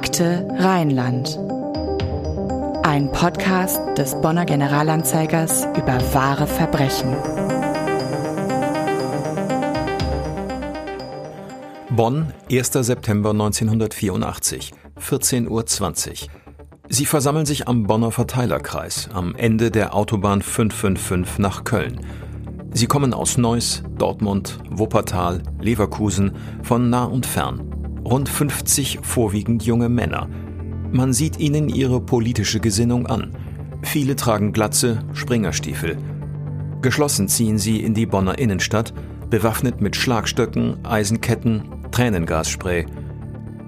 Akte Rheinland. Ein Podcast des Bonner Generalanzeigers über wahre Verbrechen. Bonn, 1. September 1984, 14.20 Uhr. Sie versammeln sich am Bonner Verteilerkreis am Ende der Autobahn 555 nach Köln. Sie kommen aus Neuss, Dortmund, Wuppertal, Leverkusen, von nah und fern rund 50 vorwiegend junge Männer. Man sieht ihnen ihre politische Gesinnung an. Viele tragen Glatze, Springerstiefel. Geschlossen ziehen sie in die Bonner Innenstadt, bewaffnet mit Schlagstöcken, Eisenketten, Tränengasspray.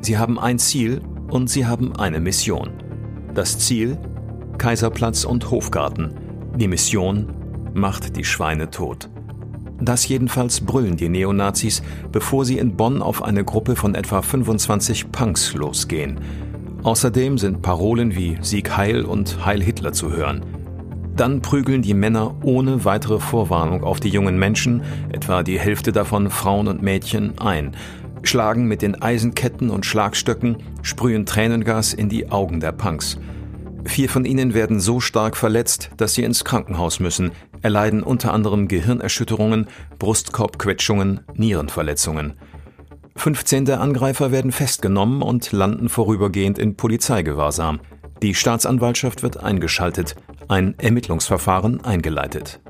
Sie haben ein Ziel und sie haben eine Mission. Das Ziel? Kaiserplatz und Hofgarten. Die Mission? Macht die Schweine tot. Das jedenfalls brüllen die Neonazis, bevor sie in Bonn auf eine Gruppe von etwa 25 Punks losgehen. Außerdem sind Parolen wie Sieg Heil und Heil Hitler zu hören. Dann prügeln die Männer ohne weitere Vorwarnung auf die jungen Menschen, etwa die Hälfte davon Frauen und Mädchen, ein, schlagen mit den Eisenketten und Schlagstöcken, sprühen Tränengas in die Augen der Punks. Vier von ihnen werden so stark verletzt, dass sie ins Krankenhaus müssen, erleiden unter anderem Gehirnerschütterungen, Brustkorbquetschungen, Nierenverletzungen. 15 der Angreifer werden festgenommen und landen vorübergehend in Polizeigewahrsam. Die Staatsanwaltschaft wird eingeschaltet, ein Ermittlungsverfahren eingeleitet.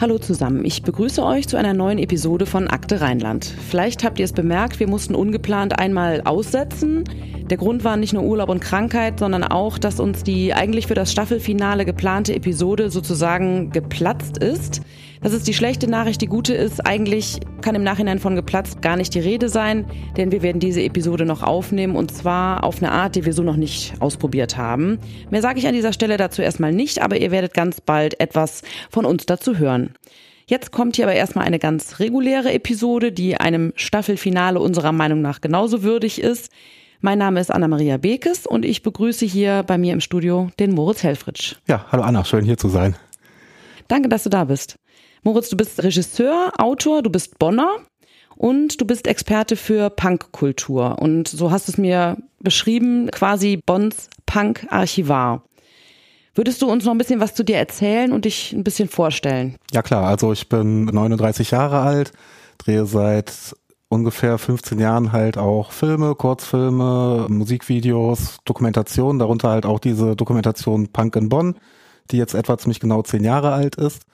Hallo zusammen, ich begrüße euch zu einer neuen Episode von Akte Rheinland. Vielleicht habt ihr es bemerkt, wir mussten ungeplant einmal aussetzen. Der Grund war nicht nur Urlaub und Krankheit, sondern auch, dass uns die eigentlich für das Staffelfinale geplante Episode sozusagen geplatzt ist. Das ist die schlechte Nachricht. Die gute ist, eigentlich kann im Nachhinein von geplatzt gar nicht die Rede sein, denn wir werden diese Episode noch aufnehmen und zwar auf eine Art, die wir so noch nicht ausprobiert haben. Mehr sage ich an dieser Stelle dazu erstmal nicht, aber ihr werdet ganz bald etwas von uns dazu hören. Jetzt kommt hier aber erstmal eine ganz reguläre Episode, die einem Staffelfinale unserer Meinung nach genauso würdig ist. Mein Name ist Anna-Maria Bekes und ich begrüße hier bei mir im Studio den Moritz Helfritsch. Ja, hallo Anna, schön hier zu sein. Danke, dass du da bist. Moritz, du bist Regisseur, Autor, du bist Bonner und du bist Experte für Punkkultur. Und so hast du es mir beschrieben, quasi Bonns Punk-Archivar. Würdest du uns noch ein bisschen was zu dir erzählen und dich ein bisschen vorstellen? Ja klar, also ich bin 39 Jahre alt, drehe seit ungefähr 15 Jahren halt auch Filme, Kurzfilme, Musikvideos, Dokumentationen, darunter halt auch diese Dokumentation Punk in Bonn, die jetzt etwa ziemlich genau zehn Jahre alt ist.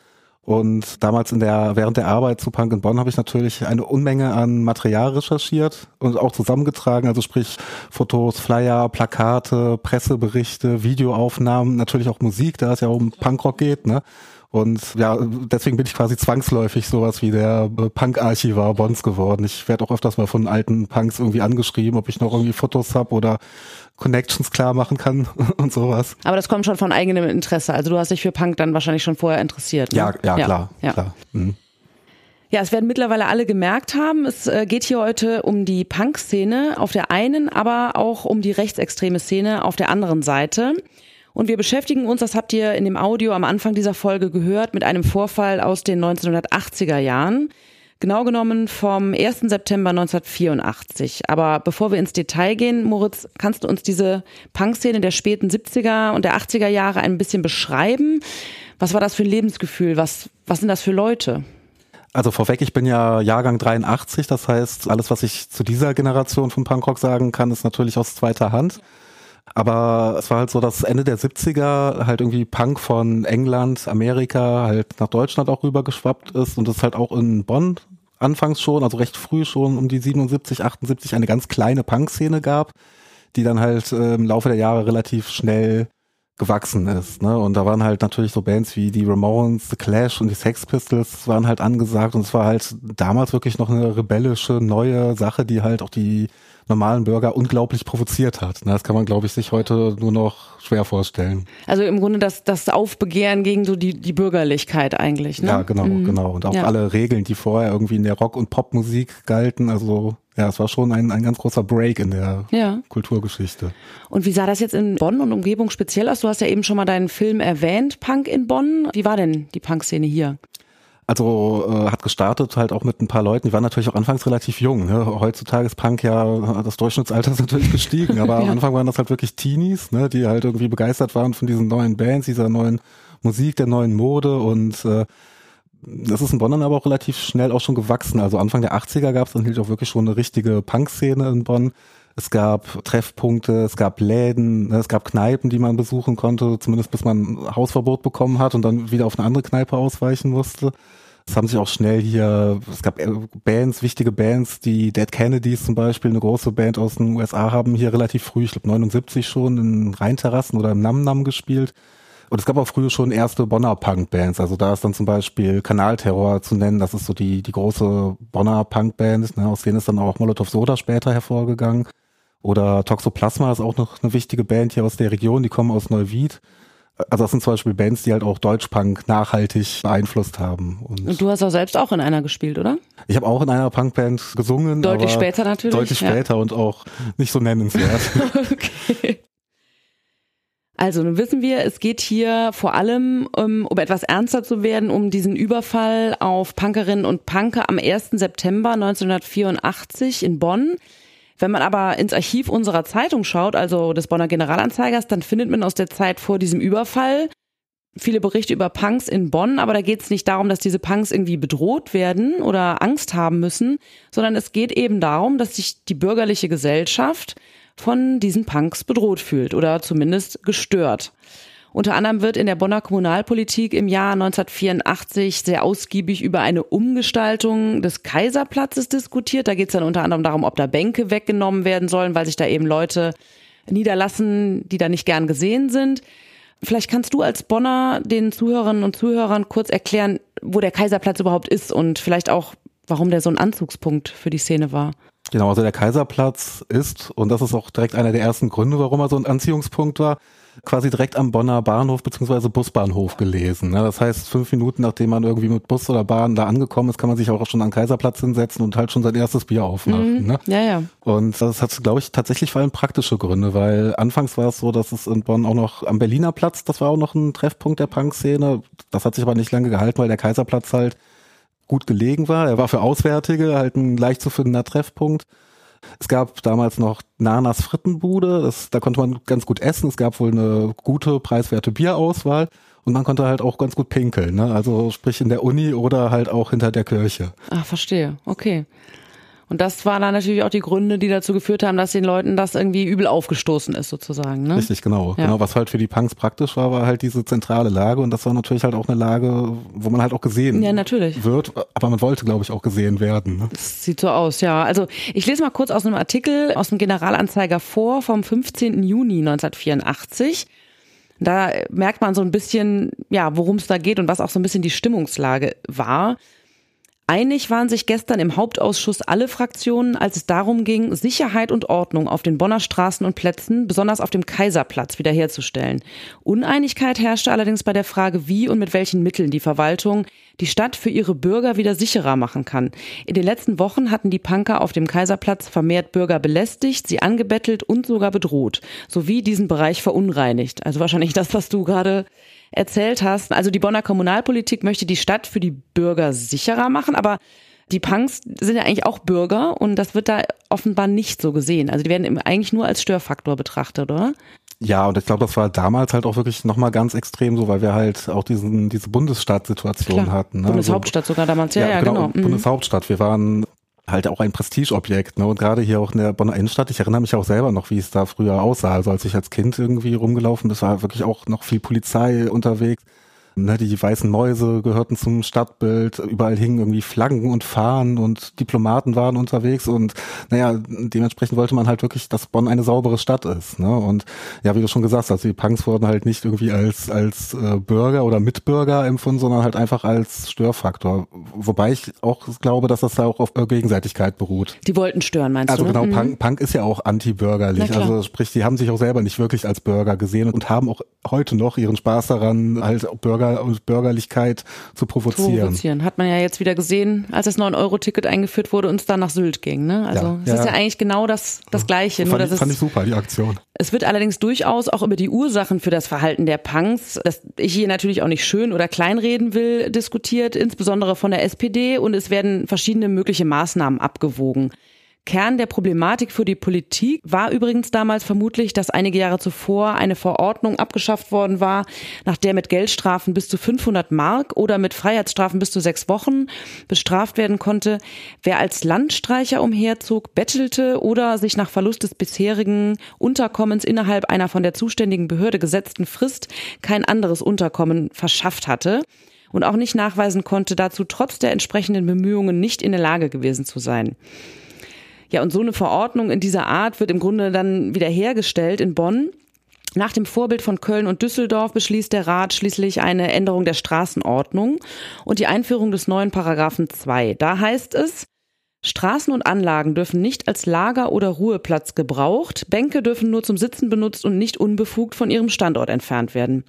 Und damals in der, während der Arbeit zu Punk in Bonn habe ich natürlich eine Unmenge an Material recherchiert und auch zusammengetragen, also sprich Fotos, Flyer, Plakate, Presseberichte, Videoaufnahmen, natürlich auch Musik, da es ja um Punkrock geht, ne? Und ja, deswegen bin ich quasi zwangsläufig sowas wie der Punk-Archivar Bonds geworden. Ich werde auch öfters mal von alten Punks irgendwie angeschrieben, ob ich noch irgendwie Fotos habe oder Connections klar machen kann und sowas. Aber das kommt schon von eigenem Interesse. Also du hast dich für Punk dann wahrscheinlich schon vorher interessiert. Ne? Ja, ja, ja, klar. Ja. klar. Mhm. Ja, es werden mittlerweile alle gemerkt haben, es äh, geht hier heute um die Punk-Szene auf der einen, aber auch um die rechtsextreme Szene auf der anderen Seite. Und wir beschäftigen uns, das habt ihr in dem Audio am Anfang dieser Folge gehört, mit einem Vorfall aus den 1980er Jahren. Genau genommen vom 1. September 1984. Aber bevor wir ins Detail gehen, Moritz, kannst du uns diese Punk-Szene der späten 70er und der 80er Jahre ein bisschen beschreiben? Was war das für ein Lebensgefühl? Was, was sind das für Leute? Also vorweg, ich bin ja Jahrgang 83, das heißt, alles, was ich zu dieser Generation von Punkrock sagen kann, ist natürlich aus zweiter Hand. Aber es war halt so, dass Ende der 70er halt irgendwie Punk von England, Amerika halt nach Deutschland auch rübergeschwappt ist. Und es halt auch in Bonn anfangs schon, also recht früh schon um die 77, 78 eine ganz kleine Punk-Szene gab, die dann halt äh, im Laufe der Jahre relativ schnell gewachsen ist. Ne? Und da waren halt natürlich so Bands wie die Ramones, The Clash und die Sex Pistols waren halt angesagt und es war halt damals wirklich noch eine rebellische neue Sache, die halt auch die normalen Bürger unglaublich provoziert hat. Das kann man, glaube ich, sich heute nur noch schwer vorstellen. Also im Grunde das, das Aufbegehren gegen so die, die Bürgerlichkeit eigentlich. Ne? Ja, genau, mhm. genau. Und auch ja. alle Regeln, die vorher irgendwie in der Rock- und Popmusik galten. Also ja, es war schon ein, ein ganz großer Break in der ja. Kulturgeschichte. Und wie sah das jetzt in Bonn und Umgebung speziell aus? Du hast ja eben schon mal deinen Film erwähnt, Punk in Bonn. Wie war denn die Punk-Szene hier? Also äh, hat gestartet halt auch mit ein paar Leuten, die waren natürlich auch anfangs relativ jung. Ne? Heutzutage ist Punk ja, das Durchschnittsalter ist natürlich gestiegen, aber ja. am Anfang waren das halt wirklich Teenies, ne? die halt irgendwie begeistert waren von diesen neuen Bands, dieser neuen Musik, der neuen Mode und äh, das ist in Bonn dann aber auch relativ schnell auch schon gewachsen. Also Anfang der 80er gab es dann halt auch wirklich schon eine richtige Punk-Szene in Bonn. Es gab Treffpunkte, es gab Läden, ne? es gab Kneipen, die man besuchen konnte, zumindest bis man Hausverbot bekommen hat und dann wieder auf eine andere Kneipe ausweichen musste. Es haben sich auch schnell hier, es gab Bands, wichtige Bands, die Dead Kennedys zum Beispiel, eine große Band aus den USA, haben hier relativ früh, ich glaube 79 schon, in Rheinterrassen oder im Nam Nam gespielt. Und es gab auch früher schon erste Bonner Punk-Bands. Also da ist dann zum Beispiel Kanalterror zu nennen. Das ist so die, die große Bonner Punk-Band. Ne? Aus denen ist dann auch Molotov Soda später hervorgegangen. Oder Toxoplasma ist auch noch eine wichtige Band hier aus der Region. Die kommen aus Neuwied. Also das sind zum Beispiel Bands, die halt auch Deutschpunk nachhaltig beeinflusst haben. Und, und du hast auch selbst auch in einer gespielt, oder? Ich habe auch in einer Punkband gesungen. Deutlich später natürlich. Deutlich später ja. und auch nicht so nennenswert. okay. Also nun wissen wir, es geht hier vor allem, um, ähm, um etwas ernster zu werden, um diesen Überfall auf Punkerinnen und Punker am 1. September 1984 in Bonn. Wenn man aber ins Archiv unserer Zeitung schaut, also des Bonner Generalanzeigers, dann findet man aus der Zeit vor diesem Überfall viele Berichte über Punks in Bonn, aber da geht es nicht darum, dass diese Punks irgendwie bedroht werden oder Angst haben müssen, sondern es geht eben darum, dass sich die bürgerliche Gesellschaft von diesen Punks bedroht fühlt oder zumindest gestört. Unter anderem wird in der Bonner Kommunalpolitik im Jahr 1984 sehr ausgiebig über eine Umgestaltung des Kaiserplatzes diskutiert. Da geht es dann unter anderem darum, ob da Bänke weggenommen werden sollen, weil sich da eben Leute niederlassen, die da nicht gern gesehen sind. Vielleicht kannst du als Bonner den Zuhörerinnen und Zuhörern kurz erklären, wo der Kaiserplatz überhaupt ist und vielleicht auch, warum der so ein Anzugspunkt für die Szene war. Genau, also der Kaiserplatz ist, und das ist auch direkt einer der ersten Gründe, warum er so ein Anziehungspunkt war, quasi direkt am Bonner Bahnhof beziehungsweise Busbahnhof gelesen. Ne? Das heißt, fünf Minuten nachdem man irgendwie mit Bus oder Bahn da angekommen ist, kann man sich auch schon an Kaiserplatz hinsetzen und halt schon sein erstes Bier aufmachen. Mhm. Ne? Ja, ja. Und das hat, glaube ich, tatsächlich vor allem praktische Gründe, weil anfangs war es so, dass es in Bonn auch noch am Berliner Platz, das war auch noch ein Treffpunkt der Punk-Szene. Das hat sich aber nicht lange gehalten, weil der Kaiserplatz halt gut gelegen war. Er war für Auswärtige halt ein leicht zu findender Treffpunkt. Es gab damals noch Nanas Frittenbude, das, da konnte man ganz gut essen. Es gab wohl eine gute, preiswerte Bierauswahl und man konnte halt auch ganz gut pinkeln. Ne? Also sprich in der Uni oder halt auch hinter der Kirche. Ah, verstehe. Okay. Und das waren dann natürlich auch die Gründe, die dazu geführt haben, dass den Leuten das irgendwie übel aufgestoßen ist, sozusagen. Ne? Richtig, genau. Ja. Genau, was halt für die Punks praktisch war, war halt diese zentrale Lage und das war natürlich halt auch eine Lage, wo man halt auch gesehen ja, natürlich. wird, aber man wollte, glaube ich, auch gesehen werden. Ne? Das sieht so aus, ja. Also ich lese mal kurz aus einem Artikel aus dem Generalanzeiger vor vom 15. Juni 1984. Da merkt man so ein bisschen, ja, worum es da geht und was auch so ein bisschen die Stimmungslage war. Einig waren sich gestern im Hauptausschuss alle Fraktionen, als es darum ging, Sicherheit und Ordnung auf den Bonner Straßen und Plätzen, besonders auf dem Kaiserplatz, wiederherzustellen. Uneinigkeit herrschte allerdings bei der Frage, wie und mit welchen Mitteln die Verwaltung die Stadt für ihre Bürger wieder sicherer machen kann. In den letzten Wochen hatten die Punker auf dem Kaiserplatz vermehrt Bürger belästigt, sie angebettelt und sogar bedroht, sowie diesen Bereich verunreinigt. Also wahrscheinlich das, was du gerade erzählt hast. Also die Bonner Kommunalpolitik möchte die Stadt für die Bürger sicherer machen, aber die Punks sind ja eigentlich auch Bürger und das wird da offenbar nicht so gesehen. Also die werden eigentlich nur als Störfaktor betrachtet, oder? Ja, und ich glaube, das war damals halt auch wirklich nochmal ganz extrem so, weil wir halt auch diesen, diese Bundesstaatsituation hatten. Ne? Bundeshauptstadt also, sogar damals, ja, ja, ja genau. genau. Mhm. Bundeshauptstadt. Wir waren halt auch ein Prestigeobjekt. Ne? Und gerade hier auch in der Bonner Innenstadt, ich erinnere mich auch selber noch, wie es da früher aussah. Also als ich als Kind irgendwie rumgelaufen bin, war wirklich auch noch viel Polizei unterwegs. Ne, die weißen Mäuse gehörten zum Stadtbild, überall hingen irgendwie Flaggen und Fahnen und Diplomaten waren unterwegs und naja, dementsprechend wollte man halt wirklich, dass Bonn eine saubere Stadt ist. Ne? Und ja, wie du schon gesagt hast, die Punks wurden halt nicht irgendwie als, als äh, Bürger oder Mitbürger empfunden, sondern halt einfach als Störfaktor. Wobei ich auch glaube, dass das da auch auf Gegenseitigkeit beruht. Die wollten stören, meinst also du? Also genau, mhm. Punk, Punk ist ja auch anti-bürgerlich. Also sprich, die haben sich auch selber nicht wirklich als Bürger gesehen und haben auch heute noch ihren Spaß daran, halt Bürger Bürger und Bürgerlichkeit zu provozieren. provozieren. Hat man ja jetzt wieder gesehen, als das 9-Euro-Ticket eingeführt wurde und es dann nach Sylt ging. Ne? Also Ja, es ist ja. ja eigentlich genau das, das Gleiche. nur, fand, dass ich, fand es, ich super, die Aktion. es wird allerdings durchaus auch über die Ursachen für das Verhalten der Punks, das ich hier natürlich auch nicht schön oder kleinreden will, diskutiert, insbesondere von der SPD und es werden verschiedene mögliche Maßnahmen abgewogen. Kern der Problematik für die Politik war übrigens damals vermutlich, dass einige Jahre zuvor eine Verordnung abgeschafft worden war, nach der mit Geldstrafen bis zu 500 Mark oder mit Freiheitsstrafen bis zu sechs Wochen bestraft werden konnte, wer als Landstreicher umherzog, bettelte oder sich nach Verlust des bisherigen Unterkommens innerhalb einer von der zuständigen Behörde gesetzten Frist kein anderes Unterkommen verschafft hatte und auch nicht nachweisen konnte, dazu trotz der entsprechenden Bemühungen nicht in der Lage gewesen zu sein. Ja, und so eine Verordnung in dieser Art wird im Grunde dann wieder hergestellt in Bonn. Nach dem Vorbild von Köln und Düsseldorf beschließt der Rat schließlich eine Änderung der Straßenordnung und die Einführung des neuen Paragraphen 2. Da heißt es, Straßen und Anlagen dürfen nicht als Lager oder Ruheplatz gebraucht, Bänke dürfen nur zum Sitzen benutzt und nicht unbefugt von ihrem Standort entfernt werden.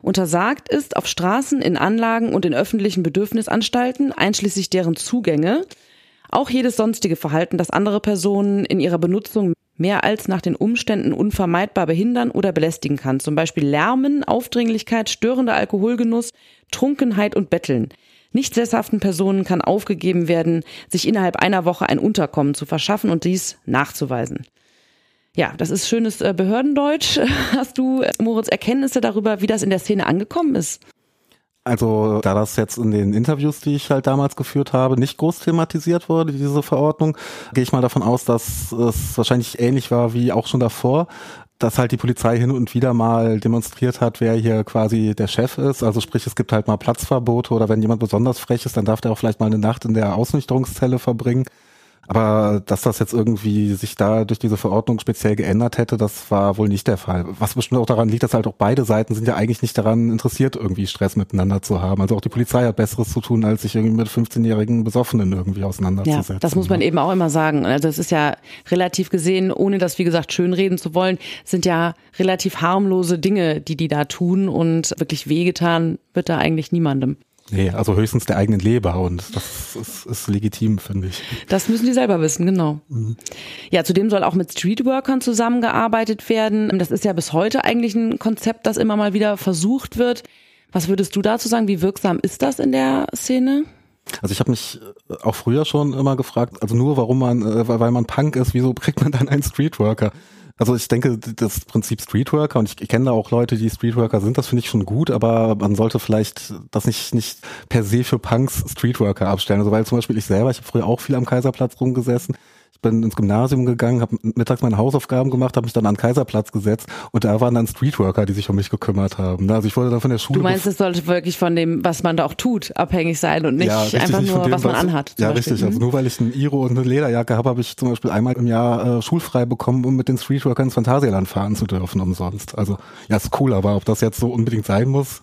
Untersagt ist auf Straßen, in Anlagen und in öffentlichen Bedürfnisanstalten, einschließlich deren Zugänge, auch jedes sonstige Verhalten, das andere Personen in ihrer Benutzung mehr als nach den Umständen unvermeidbar behindern oder belästigen kann. Zum Beispiel Lärmen, Aufdringlichkeit, störender Alkoholgenuss, Trunkenheit und Betteln. Nicht sesshaften Personen kann aufgegeben werden, sich innerhalb einer Woche ein Unterkommen zu verschaffen und dies nachzuweisen. Ja, das ist schönes äh, Behördendeutsch. Hast du, äh, Moritz, Erkenntnisse darüber, wie das in der Szene angekommen ist? Also da das jetzt in den Interviews, die ich halt damals geführt habe, nicht groß thematisiert wurde, diese Verordnung, gehe ich mal davon aus, dass es wahrscheinlich ähnlich war wie auch schon davor, dass halt die Polizei hin und wieder mal demonstriert hat, wer hier quasi der Chef ist. Also sprich, es gibt halt mal Platzverbote oder wenn jemand besonders frech ist, dann darf der auch vielleicht mal eine Nacht in der Ausnüchterungszelle verbringen. Aber dass das jetzt irgendwie sich da durch diese Verordnung speziell geändert hätte, das war wohl nicht der Fall. Was bestimmt auch daran liegt, dass halt auch beide Seiten sind ja eigentlich nicht daran interessiert, irgendwie Stress miteinander zu haben. Also auch die Polizei hat Besseres zu tun, als sich irgendwie mit 15-jährigen Besoffenen irgendwie Ja, auseinanderzusetzen. das muss man eben auch immer sagen. Also es ist ja relativ gesehen, ohne das wie gesagt schönreden zu wollen, sind ja relativ harmlose Dinge, die die da tun und wirklich wehgetan wird da eigentlich niemandem. Nee, also höchstens der eigenen Leber und das ist, ist legitim, finde ich. Das müssen die selber wissen, genau. Ja, zudem soll auch mit Streetworkern zusammengearbeitet werden. Das ist ja bis heute eigentlich ein Konzept, das immer mal wieder versucht wird. Was würdest du dazu sagen? Wie wirksam ist das in der Szene? Also ich habe mich äh, auch früher schon immer gefragt, also nur warum man, äh, weil weil man Punk ist, wieso kriegt man dann einen Streetworker? Also ich denke, das Prinzip Streetworker, und ich, ich kenne da auch Leute, die Streetworker sind, das finde ich schon gut, aber man sollte vielleicht das nicht, nicht per se für Punks Streetworker abstellen. Also weil zum Beispiel ich selber, ich habe früher auch viel am Kaiserplatz rumgesessen, bin ins Gymnasium gegangen, habe mittags meine Hausaufgaben gemacht, habe mich dann an den Kaiserplatz gesetzt und da waren dann Streetworker, die sich um mich gekümmert haben. Also ich wurde dann von der Schule Du meinst, es sollte wirklich von dem, was man da auch tut, abhängig sein und nicht richtig, einfach nur, dem, was man anhat. Ja, Beispiel. richtig. Also Mhm. nur weil ich ein Iro und eine Lederjacke habe, habe ich zum Beispiel einmal im Jahr äh, schulfrei bekommen, um mit den Streetworkern ins Phantasialand fahren zu dürfen umsonst. Also ja, ist cool, aber ob das jetzt so unbedingt sein muss,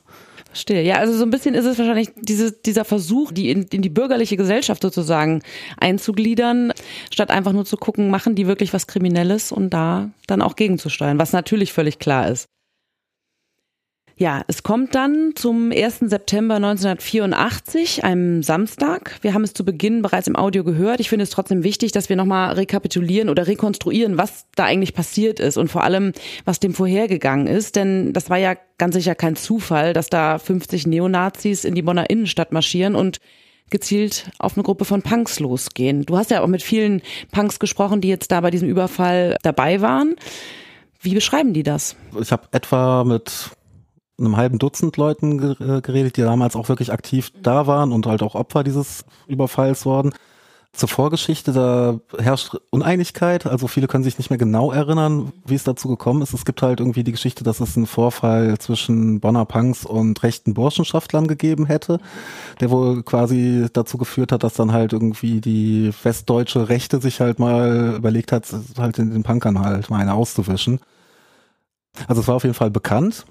Verstehe. Ja, also so ein bisschen ist es wahrscheinlich diese, dieser Versuch, die in, in die bürgerliche Gesellschaft sozusagen einzugliedern, statt einfach nur zu gucken, machen die wirklich was Kriminelles und da dann auch gegenzusteuern, was natürlich völlig klar ist. Ja, es kommt dann zum 1. September 1984, einem Samstag. Wir haben es zu Beginn bereits im Audio gehört. Ich finde es trotzdem wichtig, dass wir nochmal rekapitulieren oder rekonstruieren, was da eigentlich passiert ist und vor allem, was dem vorhergegangen ist. Denn das war ja ganz sicher kein Zufall, dass da 50 Neonazis in die Bonner Innenstadt marschieren und gezielt auf eine Gruppe von Punks losgehen. Du hast ja auch mit vielen Punks gesprochen, die jetzt da bei diesem Überfall dabei waren. Wie beschreiben die das? ich habe etwa mit einem halben Dutzend Leuten äh, geredet, die damals auch wirklich aktiv da waren und halt auch Opfer dieses Überfalls wurden. Zur Vorgeschichte, da herrscht Uneinigkeit, also viele können sich nicht mehr genau erinnern, wie es dazu gekommen ist. Es gibt halt irgendwie die Geschichte, dass es einen Vorfall zwischen Bonner Punks und rechten Burschenschaftlern gegeben hätte, der wohl quasi dazu geführt hat, dass dann halt irgendwie die westdeutsche Rechte sich halt mal überlegt hat, halt den Punkern halt mal eine auszuwischen. Also es war auf jeden Fall bekannt.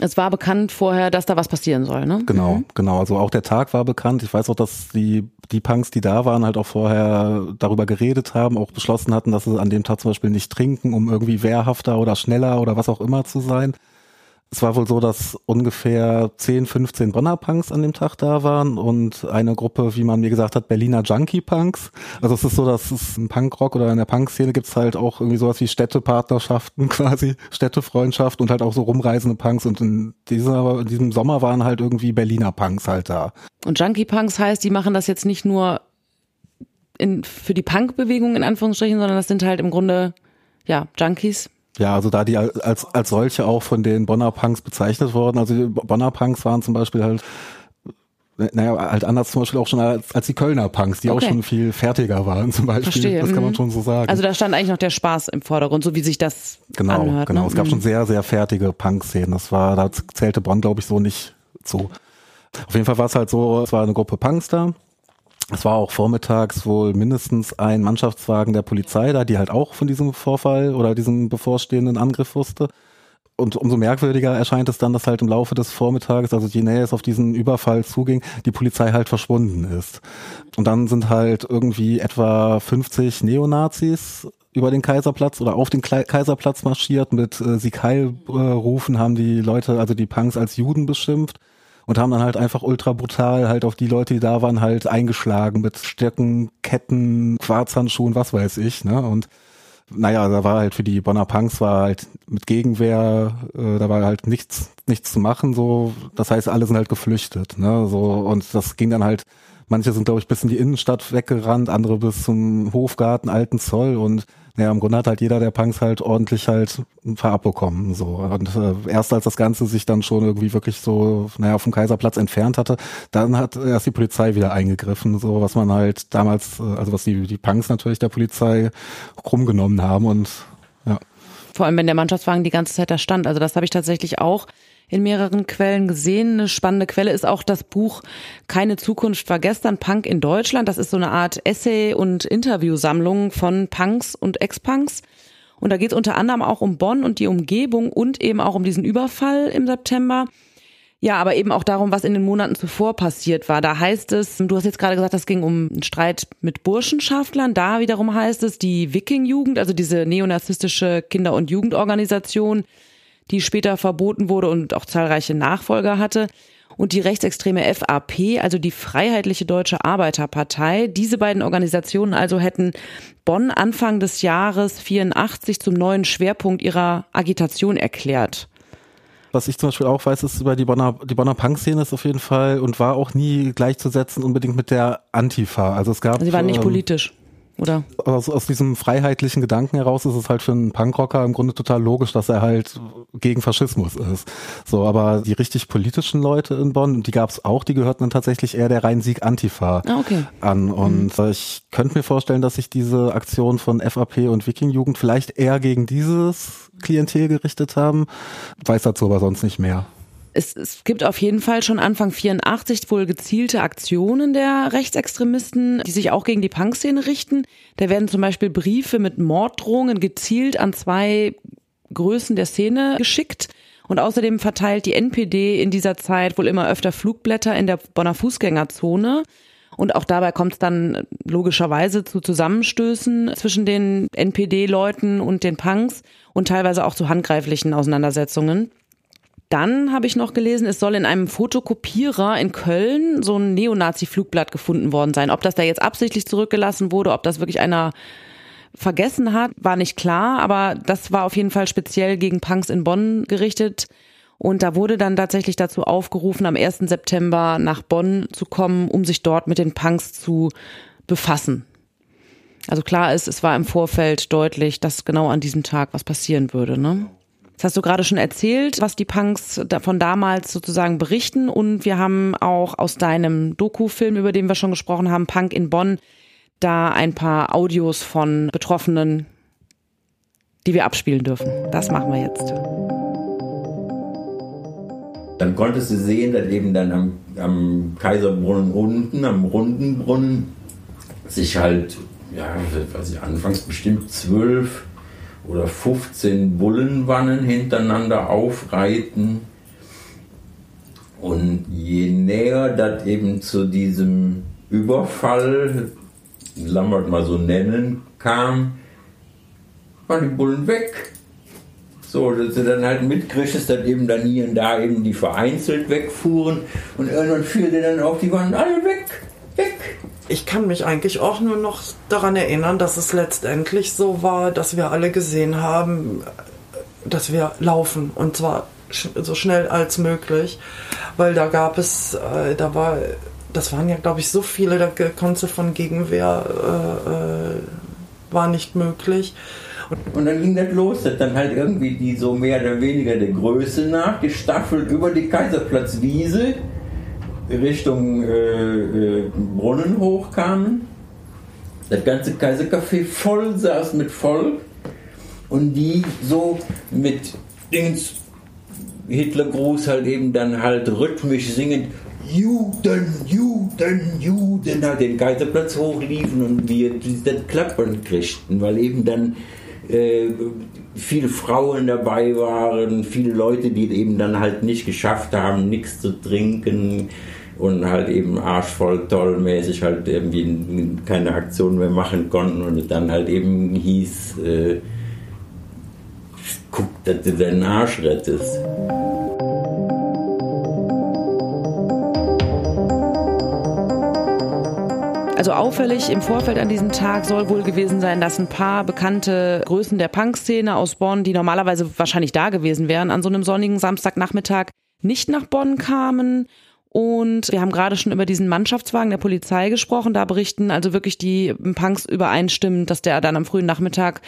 Es war bekannt vorher, dass da was passieren soll, ne? Genau, genau. Also auch der Tag war bekannt. Ich weiß auch, dass die, die Punks, die da waren, halt auch vorher darüber geredet haben, auch beschlossen hatten, dass sie an dem Tag zum Beispiel nicht trinken, um irgendwie wehrhafter oder schneller oder was auch immer zu sein. Es war wohl so, dass ungefähr 10, 15 Bonner Punks an dem Tag da waren und eine Gruppe, wie man mir gesagt hat, Berliner Junkie Punks. Also es ist so, dass es im Punkrock oder in der Punk-Szene gibt's halt auch irgendwie sowas wie Städtepartnerschaften quasi, Städtefreundschaft und halt auch so rumreisende Punks und in, dieser, in diesem Sommer waren halt irgendwie Berliner Punks halt da. Und Junkie Punks heißt, die machen das jetzt nicht nur in, für die Punk-Bewegung in Anführungsstrichen, sondern das sind halt im Grunde ja Junkies, ja, also da die als, als solche auch von den Bonner Punks bezeichnet worden. Also die Bonner Punks waren zum Beispiel halt, naja, halt anders zum Beispiel auch schon als, als die Kölner Punks, die okay. auch schon viel fertiger waren zum Beispiel. Verstehe. Das kann man mhm. schon so sagen. Also da stand eigentlich noch der Spaß im Vordergrund, so wie sich das genau, anhört. Genau, ne? es gab mhm. schon sehr, sehr fertige Punk-Szenen. Das war, da zählte Bonn, glaube ich, so nicht zu. Auf jeden Fall war es halt so, es war eine Gruppe Punks da es war auch vormittags wohl mindestens ein Mannschaftswagen der Polizei da, die halt auch von diesem Vorfall oder diesem bevorstehenden Angriff wusste. Und umso merkwürdiger erscheint es dann, dass halt im Laufe des Vormittages, also je näher es auf diesen Überfall zuging, die Polizei halt verschwunden ist. Und dann sind halt irgendwie etwa 50 Neonazis über den Kaiserplatz oder auf den Kaiserplatz marschiert mit äh, Heil äh, haben die Leute, also die Punks als Juden beschimpft und haben dann halt einfach ultra brutal halt auf die Leute, die da waren, halt eingeschlagen mit Stöcken, Ketten, Quarzhandschuhen, was weiß ich, ne? Und naja, da war halt für die Bonner Punks war halt mit Gegenwehr, äh, da war halt nichts, nichts zu machen, so. Das heißt, alle sind halt geflüchtet, ne? So, und das ging dann halt, manche sind, glaube ich, bis in die Innenstadt weggerannt, andere bis zum Hofgarten, Alten Zoll und ja, im Grunde hat halt jeder der Punks halt ordentlich halt ein paar abbekommen. So. Und äh, erst als das Ganze sich dann schon irgendwie wirklich so, naja, vom Kaiserplatz entfernt hatte, dann hat erst die Polizei wieder eingegriffen, so was man halt damals, äh, also was die, die Punks natürlich der Polizei rumgenommen haben und ja. Vor allem, wenn der Mannschaftswagen die ganze Zeit da stand. Also das habe ich tatsächlich auch in mehreren Quellen gesehen. Eine spannende Quelle ist auch das Buch Keine Zukunft war gestern, Punk in Deutschland. Das ist so eine Art Essay- und Interviewsammlung von Punks und Ex-Punks. Und da geht es unter anderem auch um Bonn und die Umgebung und eben auch um diesen Überfall im September. Ja, aber eben auch darum, was in den Monaten zuvor passiert war. Da heißt es, du hast jetzt gerade gesagt, das ging um einen Streit mit Burschenschaftlern. Da wiederum heißt es, die Wiking-Jugend, also diese neonazistische Kinder- und Jugendorganisation, die später verboten wurde und auch zahlreiche Nachfolger hatte. Und die rechtsextreme FAP, also die Freiheitliche Deutsche Arbeiterpartei. Diese beiden Organisationen also hätten Bonn Anfang des Jahres 84 zum neuen Schwerpunkt ihrer Agitation erklärt. Was ich zum Beispiel auch weiß, ist über die Bonner, die Bonner Punk-Szene ist auf jeden Fall und war auch nie gleichzusetzen unbedingt mit der Antifa. Also es gab. Sie waren nicht ähm, politisch oder? Aus, aus diesem freiheitlichen Gedanken heraus ist es halt für einen Punkrocker im Grunde total logisch, dass er halt gegen Faschismus ist. So, aber die richtig politischen Leute in Bonn, die gab es auch, die gehörten dann tatsächlich eher der Rhein-Sieg-Antifa ah, okay. an. Und mhm. ich könnte mir vorstellen, dass sich diese Aktion von FAP und Wiking-Jugend vielleicht eher gegen dieses Klientel gerichtet haben. Weiß dazu aber sonst nicht mehr es, es gibt auf jeden Fall schon Anfang 84 wohl gezielte Aktionen der Rechtsextremisten, die sich auch gegen die Punkszene richten. Da werden zum Beispiel Briefe mit Morddrohungen gezielt an zwei Größen der Szene geschickt. Und außerdem verteilt die NPD in dieser Zeit wohl immer öfter Flugblätter in der Bonner Fußgängerzone. Und auch dabei kommt es dann logischerweise zu Zusammenstößen zwischen den NPD-Leuten und den Punks und teilweise auch zu handgreiflichen Auseinandersetzungen. Dann habe ich noch gelesen, es soll in einem Fotokopierer in Köln so ein Neonazi-Flugblatt gefunden worden sein. Ob das da jetzt absichtlich zurückgelassen wurde, ob das wirklich einer vergessen hat, war nicht klar, aber das war auf jeden Fall speziell gegen Punks in Bonn gerichtet. Und da wurde dann tatsächlich dazu aufgerufen, am 1. September nach Bonn zu kommen, um sich dort mit den Punks zu befassen. Also klar ist, es war im Vorfeld deutlich, dass genau an diesem Tag was passieren würde. Ne? Das hast du gerade schon erzählt, was die Punks von damals sozusagen berichten. Und wir haben auch aus deinem Doku-Film, über den wir schon gesprochen haben, Punk in Bonn, da ein paar Audios von Betroffenen, die wir abspielen dürfen. Das machen wir jetzt. Dann konntest du sehen, dass eben dann am, am Kaiserbrunnen unten, am Rundenbrunnen, sich halt, ja, weiß ich, anfangs bestimmt zwölf oder 15 Bullenwannen hintereinander aufreiten. Und je näher das eben zu diesem Überfall, Lambert mal so nennen, kam, waren die Bullen weg. So, dass du dann halt mitkriegst, dass eben dann hier und da eben die vereinzelt wegfuhren und irgendwann fiel dir dann auf, die waren alle weg, weg. Ich kann mich eigentlich auch nur noch daran erinnern, dass es letztendlich so war, dass wir alle gesehen haben, dass wir laufen und zwar so schnell als möglich, weil da gab es, äh, da war, das waren ja glaube ich so viele, da konnte von Gegenwehr äh, äh, war nicht möglich. Und dann ging das los, dass dann halt irgendwie die so mehr oder weniger der Größe nach gestaffelt über die Kaiserplatzwiese Richtung äh, äh, Brunnen hochkamen. Das ganze Kaisercafé voll saß mit Volk und die so mit Dings Hitlergruß halt eben dann halt rhythmisch singend Juden, Juden, Juden halt den Kaiserplatz hochliefen und wir das Klappern kriegten, weil eben dann äh, viele Frauen dabei waren, viele Leute, die eben dann halt nicht geschafft haben, nichts zu trinken und halt eben arschvoll tollmäßig halt irgendwie keine Aktion mehr machen konnten und dann halt eben hieß, äh, guck, dass du deinen Arsch rettest. Also auffällig im Vorfeld an diesem Tag soll wohl gewesen sein, dass ein paar bekannte Größen der Punkszene aus Bonn, die normalerweise wahrscheinlich da gewesen wären, an so einem sonnigen Samstagnachmittag nicht nach Bonn kamen. Und wir haben gerade schon über diesen Mannschaftswagen der Polizei gesprochen. Da berichten also wirklich die Punks übereinstimmend, dass der dann am frühen Nachmittag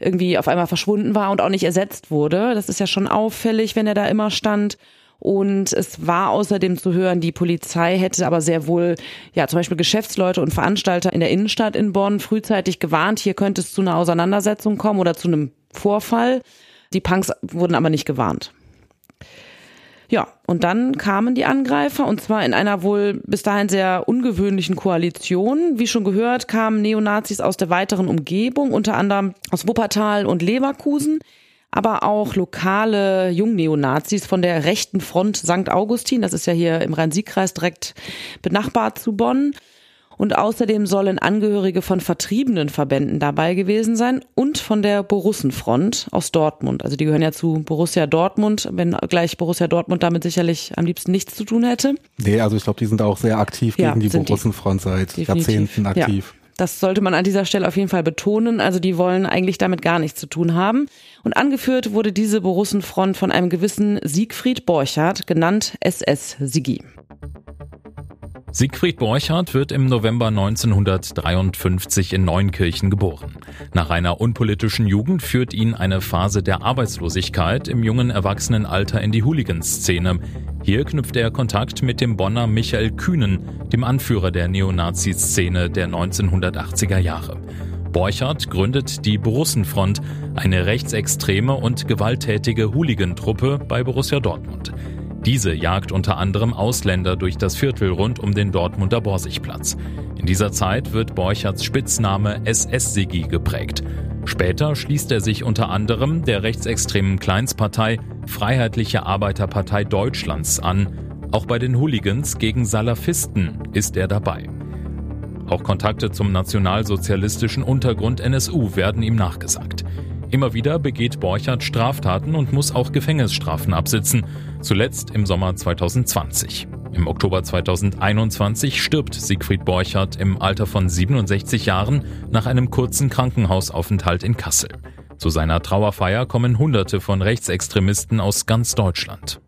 irgendwie auf einmal verschwunden war und auch nicht ersetzt wurde. Das ist ja schon auffällig, wenn er da immer stand. Und es war außerdem zu hören, die Polizei hätte aber sehr wohl, ja, zum Beispiel Geschäftsleute und Veranstalter in der Innenstadt in Bonn frühzeitig gewarnt, hier könnte es zu einer Auseinandersetzung kommen oder zu einem Vorfall. Die Punks wurden aber nicht gewarnt. Ja, und dann kamen die Angreifer und zwar in einer wohl bis dahin sehr ungewöhnlichen Koalition. Wie schon gehört, kamen Neonazis aus der weiteren Umgebung, unter anderem aus Wuppertal und Leverkusen aber auch lokale Jungneonazis von der rechten Front St. Augustin, das ist ja hier im Rhein-Sieg-Kreis direkt benachbart zu Bonn. Und außerdem sollen Angehörige von vertriebenen Verbänden dabei gewesen sein und von der Borussenfront aus Dortmund. Also die gehören ja zu Borussia Dortmund, wenn gleich Borussia Dortmund damit sicherlich am liebsten nichts zu tun hätte. Nee, also ich glaube, die sind auch sehr aktiv gegen ja, die Borussenfront seit Definitiv. Jahrzehnten aktiv. Ja. Das sollte man an dieser Stelle auf jeden Fall betonen. Also die wollen eigentlich damit gar nichts zu tun haben. Und angeführt wurde diese Borussenfront von einem gewissen Siegfried Borchardt, genannt SS Sigi. Siegfried Borchardt wird im November 1953 in Neunkirchen geboren. Nach einer unpolitischen Jugend führt ihn eine Phase der Arbeitslosigkeit im jungen Erwachsenenalter in die Hooligan-Szene. Hier knüpft er Kontakt mit dem Bonner Michael Kühnen, dem Anführer der Neonazi-Szene der 1980er Jahre. Borchardt gründet die Borussenfront, eine rechtsextreme und gewalttätige Hooligan-Truppe bei Borussia Dortmund. Diese jagt unter anderem Ausländer durch das Viertel rund um den Dortmunder Borsigplatz. In dieser Zeit wird Borcherts Spitzname SS-Sigi geprägt. Später schließt er sich unter anderem der rechtsextremen Kleinstpartei Freiheitliche Arbeiterpartei Deutschlands an. Auch bei den Hooligans gegen Salafisten ist er dabei. Auch Kontakte zum nationalsozialistischen Untergrund NSU werden ihm nachgesagt. Immer wieder begeht Borchardt Straftaten und muss auch Gefängnisstrafen absitzen, zuletzt im Sommer 2020. Im Oktober 2021 stirbt Siegfried Borchardt im Alter von 67 Jahren nach einem kurzen Krankenhausaufenthalt in Kassel. Zu seiner Trauerfeier kommen Hunderte von Rechtsextremisten aus ganz Deutschland.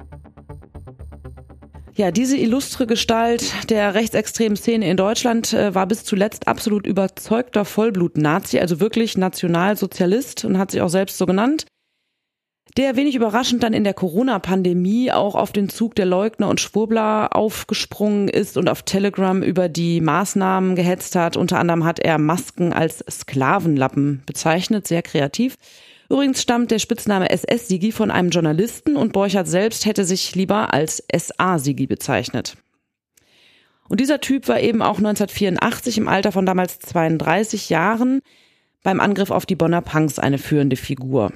Ja, diese illustre Gestalt der rechtsextremen Szene in Deutschland äh, war bis zuletzt absolut überzeugter Vollblut-Nazi, also wirklich Nationalsozialist und hat sich auch selbst so genannt. Der wenig überraschend dann in der Corona-Pandemie auch auf den Zug der Leugner und Schwurbler aufgesprungen ist und auf Telegram über die Maßnahmen gehetzt hat. Unter anderem hat er Masken als Sklavenlappen bezeichnet, sehr kreativ. Übrigens stammt der Spitzname SS-Sigi von einem Journalisten und Borchardt selbst hätte sich lieber als SA-Sigi bezeichnet. Und dieser Typ war eben auch 1984 im Alter von damals 32 Jahren beim Angriff auf die Bonner Punks eine führende Figur.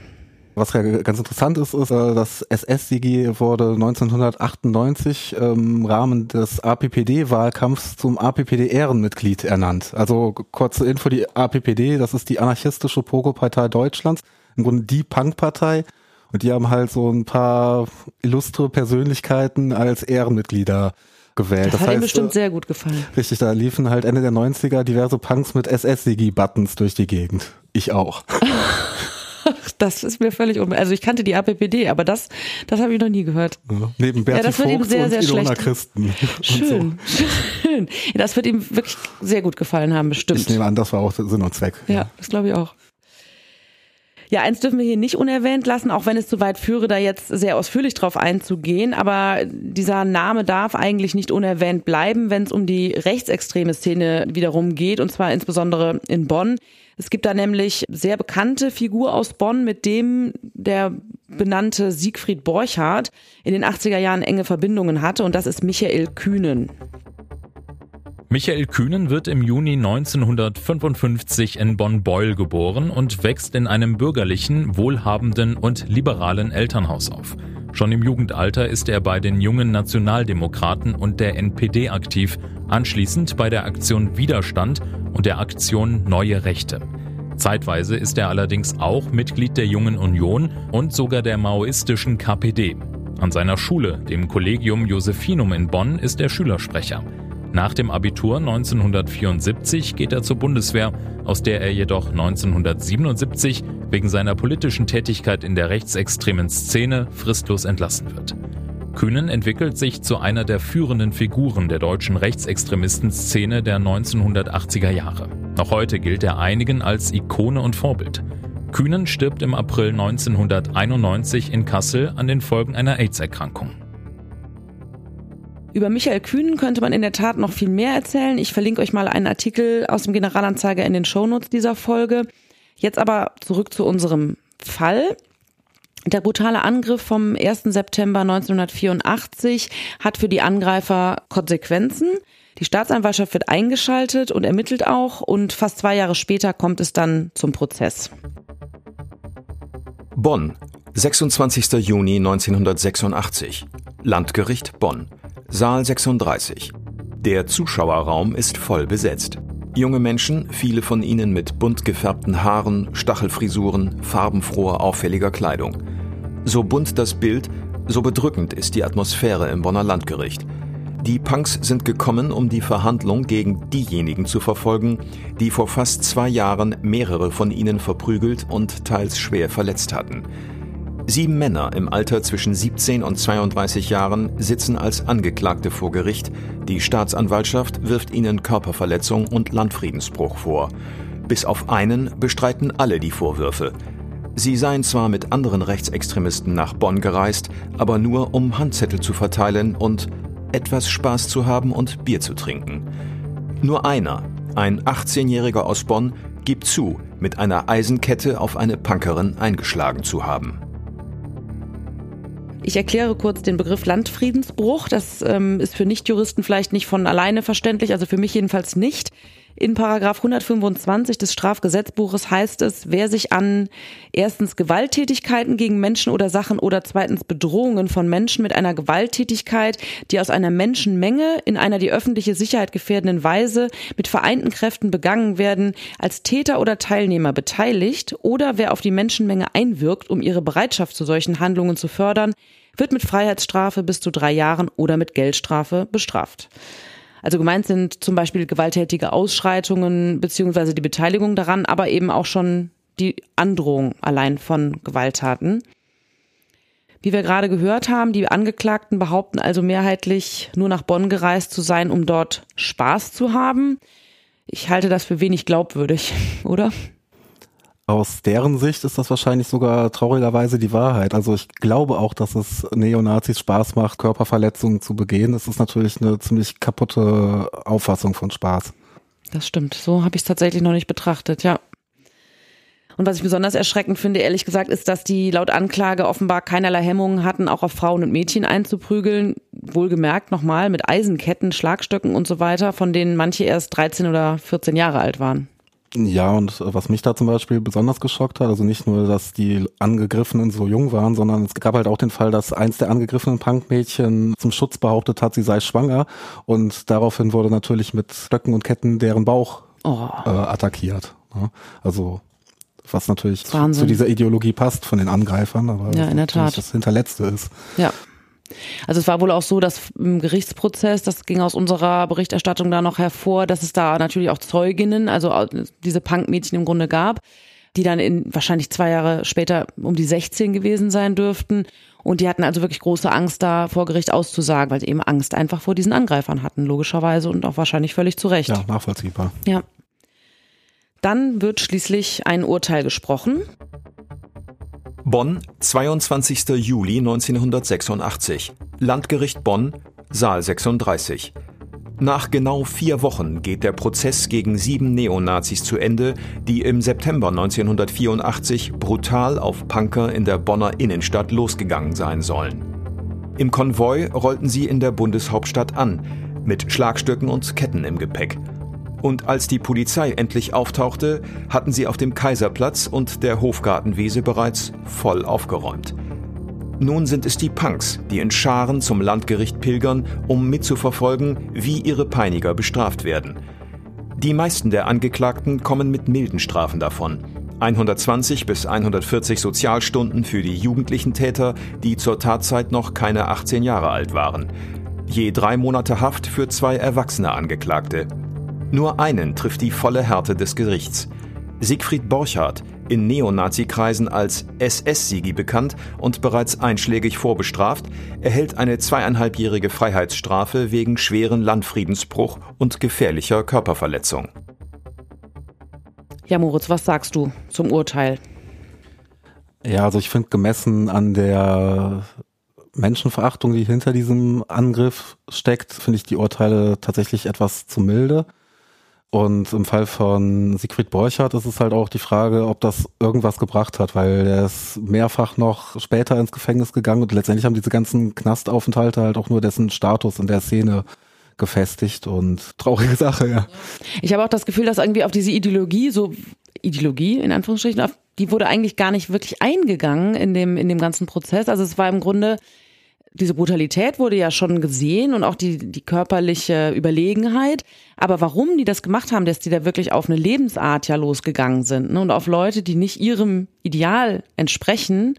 Was ja ganz interessant ist, ist, äh, dass SS-Sigi wurde 1998 im Rahmen des APPD-Wahlkampfs zum APPD-Ehrenmitglied ernannt. Also kurze Info, die APPD, das ist die anarchistische Pogo-Partei Deutschlands im Grunde die Punkpartei. Und die haben halt so ein paar illustre Persönlichkeiten als Ehrenmitglieder gewählt. Das, das hat heißt, ihm bestimmt äh, sehr gut gefallen. Richtig, da liefen halt Ende der 90er diverse Punks mit SS-Sigi-Buttons durch die Gegend. Ich auch. Das ist mir völlig un... Also ich kannte die APPD, aber das, das habe ich noch nie gehört. Ja, neben Berti das wird ihm sehr, und sehr Ilona schlecht. Christen. Und so. Schön, schön. Ja, das wird ihm wirklich sehr gut gefallen haben, bestimmt. Ich nehme an, das war auch Sinn und Zweck. Ja, das glaube ich auch. Ja, eins dürfen wir hier nicht unerwähnt lassen, auch wenn es zu weit führe, da jetzt sehr ausführlich drauf einzugehen. Aber dieser Name darf eigentlich nicht unerwähnt bleiben, wenn es um die rechtsextreme Szene wiederum geht, und zwar insbesondere in Bonn. Es gibt da nämlich sehr bekannte Figur aus Bonn, mit dem der benannte Siegfried Borchardt in den 80er Jahren enge Verbindungen hatte, und das ist Michael Kühnen. Michael Kühnen wird im Juni 1955 in Bonn-Beul geboren und wächst in einem bürgerlichen, wohlhabenden und liberalen Elternhaus auf. Schon im Jugendalter ist er bei den jungen Nationaldemokraten und der NPD aktiv, anschließend bei der Aktion Widerstand und der Aktion Neue Rechte. Zeitweise ist er allerdings auch Mitglied der Jungen Union und sogar der maoistischen KPD. An seiner Schule, dem Collegium Josephinum in Bonn, ist er Schülersprecher. Nach dem Abitur 1974 geht er zur Bundeswehr, aus der er jedoch 1977 wegen seiner politischen Tätigkeit in der rechtsextremen Szene fristlos entlassen wird. Kühnen entwickelt sich zu einer der führenden Figuren der deutschen Rechtsextremistenszene der 1980er Jahre. Noch heute gilt er einigen als Ikone und Vorbild. Kühnen stirbt im April 1991 in Kassel an den Folgen einer AIDS-Erkrankung. Über Michael Kühnen könnte man in der Tat noch viel mehr erzählen. Ich verlinke euch mal einen Artikel aus dem Generalanzeiger in den Shownotes dieser Folge. Jetzt aber zurück zu unserem Fall. Der brutale Angriff vom 1. September 1984 hat für die Angreifer Konsequenzen. Die Staatsanwaltschaft wird eingeschaltet und ermittelt auch und fast zwei Jahre später kommt es dann zum Prozess. Bonn, 26. Juni 1986. Landgericht Bonn. Saal 36. Der Zuschauerraum ist voll besetzt. Junge Menschen, viele von ihnen mit bunt gefärbten Haaren, Stachelfrisuren, farbenfroher, auffälliger Kleidung. So bunt das Bild, so bedrückend ist die Atmosphäre im Bonner Landgericht. Die Punks sind gekommen, um die Verhandlung gegen diejenigen zu verfolgen, die vor fast zwei Jahren mehrere von ihnen verprügelt und teils schwer verletzt hatten. Sieben Männer im Alter zwischen 17 und 32 Jahren sitzen als Angeklagte vor Gericht. Die Staatsanwaltschaft wirft ihnen Körperverletzung und Landfriedensbruch vor. Bis auf einen bestreiten alle die Vorwürfe. Sie seien zwar mit anderen Rechtsextremisten nach Bonn gereist, aber nur um Handzettel zu verteilen und etwas Spaß zu haben und Bier zu trinken. Nur einer, ein 18-Jähriger aus Bonn, gibt zu, mit einer Eisenkette auf eine Punkerin eingeschlagen zu haben. Ich erkläre kurz den Begriff Landfriedensbruch. Das ähm, ist für Nichtjuristen vielleicht nicht von alleine verständlich, also für mich jedenfalls nicht. In Paragraph 125 des Strafgesetzbuches heißt es, wer sich an erstens Gewalttätigkeiten gegen Menschen oder Sachen oder zweitens Bedrohungen von Menschen mit einer Gewalttätigkeit, die aus einer Menschenmenge in einer die öffentliche Sicherheit gefährdenden Weise mit vereinten Kräften begangen werden, als Täter oder Teilnehmer beteiligt oder wer auf die Menschenmenge einwirkt, um ihre Bereitschaft zu solchen Handlungen zu fördern, wird mit Freiheitsstrafe bis zu drei Jahren oder mit Geldstrafe bestraft. Also gemeint sind zum Beispiel gewalttätige Ausschreitungen beziehungsweise die Beteiligung daran, aber eben auch schon die Androhung allein von Gewalttaten. Wie wir gerade gehört haben, die Angeklagten behaupten also mehrheitlich nur nach Bonn gereist zu sein, um dort Spaß zu haben. Ich halte das für wenig glaubwürdig, oder? Aus deren Sicht ist das wahrscheinlich sogar traurigerweise die Wahrheit. Also ich glaube auch, dass es Neonazis Spaß macht, Körperverletzungen zu begehen. Das ist natürlich eine ziemlich kaputte Auffassung von Spaß. Das stimmt. So habe ich es tatsächlich noch nicht betrachtet, ja. Und was ich besonders erschreckend finde, ehrlich gesagt, ist, dass die laut Anklage offenbar keinerlei Hemmungen hatten, auch auf Frauen und Mädchen einzuprügeln. Wohlgemerkt nochmal mit Eisenketten, Schlagstöcken und so weiter, von denen manche erst 13 oder 14 Jahre alt waren. Ja, und was mich da zum Beispiel besonders geschockt hat, also nicht nur, dass die Angegriffenen so jung waren, sondern es gab halt auch den Fall, dass eins der angegriffenen Punkmädchen zum Schutz behauptet hat, sie sei schwanger und daraufhin wurde natürlich mit Stöcken und Ketten deren Bauch Oh. äh, attackiert. ne? Also was natürlich zu, zu, dieser Ideologie passt von den Angreifern, aber ja, in der Tat. das Hinterletzte ist. Ja. Also es war wohl auch so, dass im Gerichtsprozess, das ging aus unserer Berichterstattung da noch hervor, dass es da natürlich auch Zeuginnen, also diese Punkmädchen im Grunde gab, die dann in wahrscheinlich zwei Jahre später um die 16 gewesen sein dürften. Und die hatten also wirklich große Angst, da vor Gericht auszusagen, weil sie eben Angst einfach vor diesen Angreifern hatten, logischerweise und auch wahrscheinlich völlig zu Recht. Ja, nachvollziehbar. Ja. Dann wird schließlich ein Urteil gesprochen. Bonn, 22. Juli 1986. Landgericht Bonn, Saal 36. Nach genau vier Wochen geht der Prozess gegen sieben Neonazis zu Ende, die im September 1984 brutal auf Punker in der Bonner Innenstadt losgegangen sein sollen. Im Konvoi rollten sie in der Bundeshauptstadt an, mit Schlagstöcken und Ketten im Gepäck und als die Polizei endlich auftauchte, hatten sie auf dem Kaiserplatz und der Hofgartenwiese bereits voll aufgeräumt. Nun sind es die Punks, die in Scharen zum Landgericht pilgern, um mitzuverfolgen, wie ihre Peiniger bestraft werden. Die meisten der Angeklagten kommen mit milden Strafen davon. 120 bis 140 Sozialstunden für die jugendlichen Täter, die zur Tatzeit noch keine 18 Jahre alt waren. Je drei Monate Haft für zwei erwachsene Angeklagte. Nur einen trifft die volle Härte des Gerichts. Siegfried Borchardt, in Neonazi-Kreisen als SS-Sigi bekannt und bereits einschlägig vorbestraft, erhält eine zweieinhalbjährige Freiheitsstrafe wegen schweren Landfriedensbruch und gefährlicher Körperverletzung. Ja, Moritz, was sagst du zum Urteil? Ja, also ich finde gemessen an der Menschenverachtung, die hinter diesem Angriff steckt, finde ich die Urteile tatsächlich etwas zu milde. Und im Fall von Siegfried Borchardt ist es halt auch die Frage, ob das irgendwas gebracht hat, weil er ist mehrfach noch später ins Gefängnis gegangen und letztendlich haben diese ganzen Knastaufenthalte halt auch nur dessen Status in der Szene gefestigt und traurige Sache, ja. Ich habe auch das Gefühl, dass irgendwie auf diese Ideologie, so Ideologie in Anführungsstrichen, auf die wurde eigentlich gar nicht wirklich eingegangen in dem, in dem ganzen Prozess. Also es war im Grunde diese Brutalität wurde ja schon gesehen und auch die, die körperliche Überlegenheit. Aber warum die das gemacht haben, dass die da wirklich auf eine Lebensart ja losgegangen sind ne? und auf Leute, die nicht ihrem Ideal entsprechen,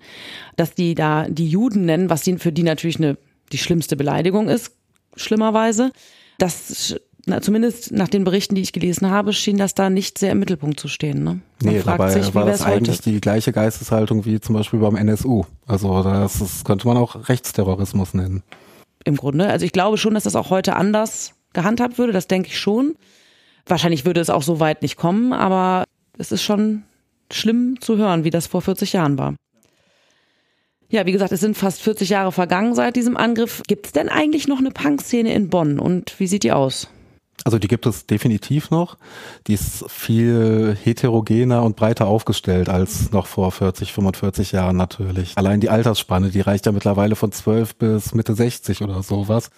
dass die da die Juden nennen, was für die natürlich eine, die schlimmste Beleidigung ist, schlimmerweise. Das na, zumindest nach den Berichten, die ich gelesen habe, schien das da nicht sehr im Mittelpunkt zu stehen. Ne? Man nee, dabei sich, war das eigentlich heute? die gleiche Geisteshaltung wie zum Beispiel beim NSU. Also das, das könnte man auch Rechtsterrorismus nennen. Im Grunde. Also ich glaube schon, dass das auch heute anders gehandhabt würde. Das denke ich schon. Wahrscheinlich würde es auch so weit nicht kommen, aber es ist schon schlimm zu hören, wie das vor 40 Jahren war. Ja, wie gesagt, es sind fast 40 Jahre vergangen seit diesem Angriff. Gibt es denn eigentlich noch eine Punkszene in Bonn und wie sieht die aus? Also die gibt es definitiv noch. Die ist viel heterogener und breiter aufgestellt als noch vor 40, 45 Jahren natürlich. Allein die Altersspanne, die reicht ja mittlerweile von 12 bis Mitte 60 oder sowas.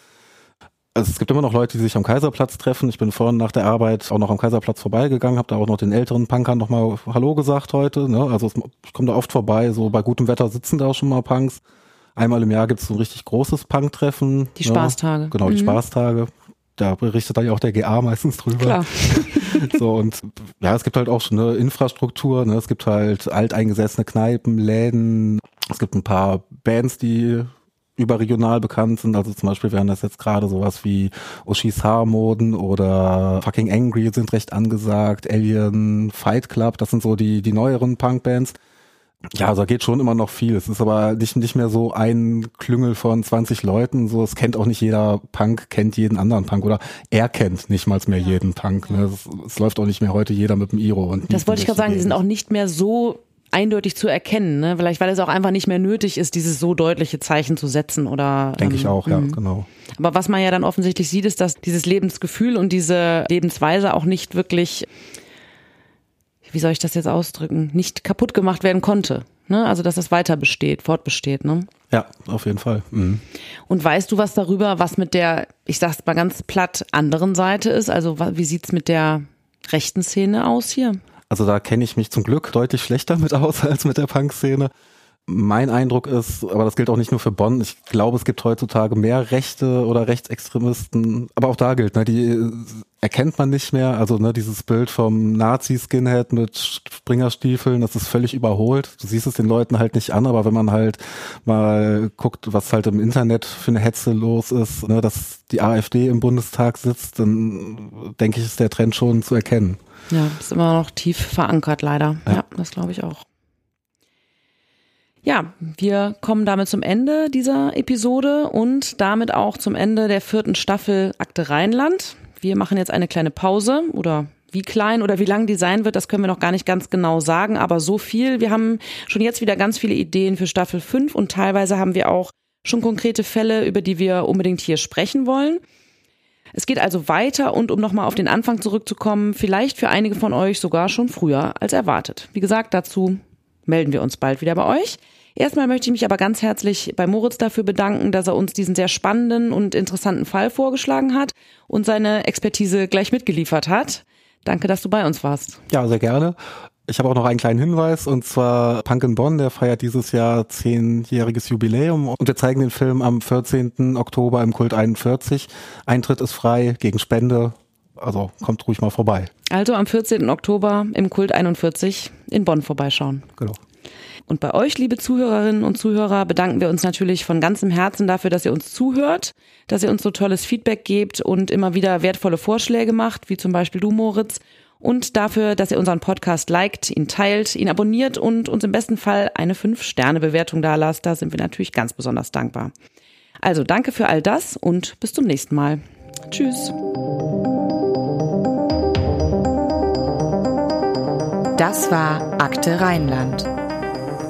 Also es gibt immer noch Leute, die sich am Kaiserplatz treffen. Ich bin vorhin nach der Arbeit auch noch am Kaiserplatz vorbeigegangen, habe da auch noch den älteren Punkern nochmal Hallo gesagt heute. Ne? Also ich komme da oft vorbei, so bei gutem Wetter sitzen da auch schon mal Punks. Einmal im Jahr gibt es so ein richtig großes Punk-Treffen. Die ne? Spaßtage. Genau, die mhm. Spaßtage da berichtet dann ja auch der GA meistens drüber. Klar. so und ja, es gibt halt auch schon eine Infrastruktur, ne? es gibt halt alteingesessene Kneipen, Läden, es gibt ein paar Bands, die überregional bekannt sind, also zum Beispiel wären das jetzt gerade sowas wie Oshis Haarmoden oder Fucking Angry sind recht angesagt, Alien Fight Club, das sind so die, die neueren Punkbands. Ja, also da geht schon immer noch viel. Es ist aber nicht, nicht mehr so ein Klüngel von 20 Leuten. So, es kennt auch nicht jeder Punk, kennt jeden anderen Punk oder er kennt nicht mal mehr jeden Punk. Ne? Es, es, läuft auch nicht mehr heute jeder mit dem Iro. Und das wollte ich gerade sagen, die sind auch nicht mehr so eindeutig zu erkennen. Ne? Vielleicht, weil es auch einfach nicht mehr nötig ist, dieses so deutliche Zeichen zu setzen oder. Denke ähm, ich auch, ja, mh. genau. Aber was man ja dann offensichtlich sieht, ist, dass dieses Lebensgefühl und diese Lebensweise auch nicht wirklich wie soll ich das jetzt ausdrücken, nicht kaputt gemacht werden konnte. Ne? Also dass es weiter besteht, fortbesteht. Ne? Ja, auf jeden Fall. Mhm. Und weißt du was darüber, was mit der, ich sag's mal ganz platt, anderen Seite ist? Also wie sieht's mit der rechten Szene aus hier? Also da kenne ich mich zum Glück deutlich schlechter mit aus als mit der Punk-Szene. Mein Eindruck ist, aber das gilt auch nicht nur für Bonn, ich glaube, es gibt heutzutage mehr Rechte oder Rechtsextremisten, aber auch da gilt, ne, die erkennt man nicht mehr. Also ne, dieses Bild vom Nazi-Skinhead mit Springerstiefeln, das ist völlig überholt. Du siehst es den Leuten halt nicht an, aber wenn man halt mal guckt, was halt im Internet für eine Hetze los ist, ne, dass die AfD im Bundestag sitzt, dann denke ich, ist der Trend schon zu erkennen. Ja, ist immer noch tief verankert, leider. Ja, ja das glaube ich auch. Ja, wir kommen damit zum Ende dieser Episode und damit auch zum Ende der vierten Staffel Akte Rheinland. Wir machen jetzt eine kleine Pause oder wie klein oder wie lang die sein wird, das können wir noch gar nicht ganz genau sagen, aber so viel. Wir haben schon jetzt wieder ganz viele Ideen für Staffel 5 und teilweise haben wir auch schon konkrete Fälle, über die wir unbedingt hier sprechen wollen. Es geht also weiter und um nochmal auf den Anfang zurückzukommen, vielleicht für einige von euch sogar schon früher als erwartet. Wie gesagt, dazu melden wir uns bald wieder bei euch. Erstmal möchte ich mich aber ganz herzlich bei Moritz dafür bedanken, dass er uns diesen sehr spannenden und interessanten Fall vorgeschlagen hat und seine Expertise gleich mitgeliefert hat. Danke, dass du bei uns warst. Ja, sehr gerne. Ich habe auch noch einen kleinen Hinweis und zwar Punk in Bonn, der feiert dieses Jahr zehnjähriges Jubiläum und wir zeigen den Film am 14. Oktober im Kult 41. Eintritt ist frei gegen Spende, also kommt ruhig mal vorbei. Also am 14. Oktober im Kult 41 in Bonn vorbeischauen. Genau. Und bei euch, liebe Zuhörerinnen und Zuhörer, bedanken wir uns natürlich von ganzem Herzen dafür, dass ihr uns zuhört, dass ihr uns so tolles Feedback gebt und immer wieder wertvolle Vorschläge macht, wie zum Beispiel du, Moritz. Und dafür, dass ihr unseren Podcast liked, ihn teilt, ihn abonniert und uns im besten Fall eine 5-Sterne-Bewertung dalasst. Da sind wir natürlich ganz besonders dankbar. Also danke für all das und bis zum nächsten Mal. Tschüss. Das war Akte Rheinland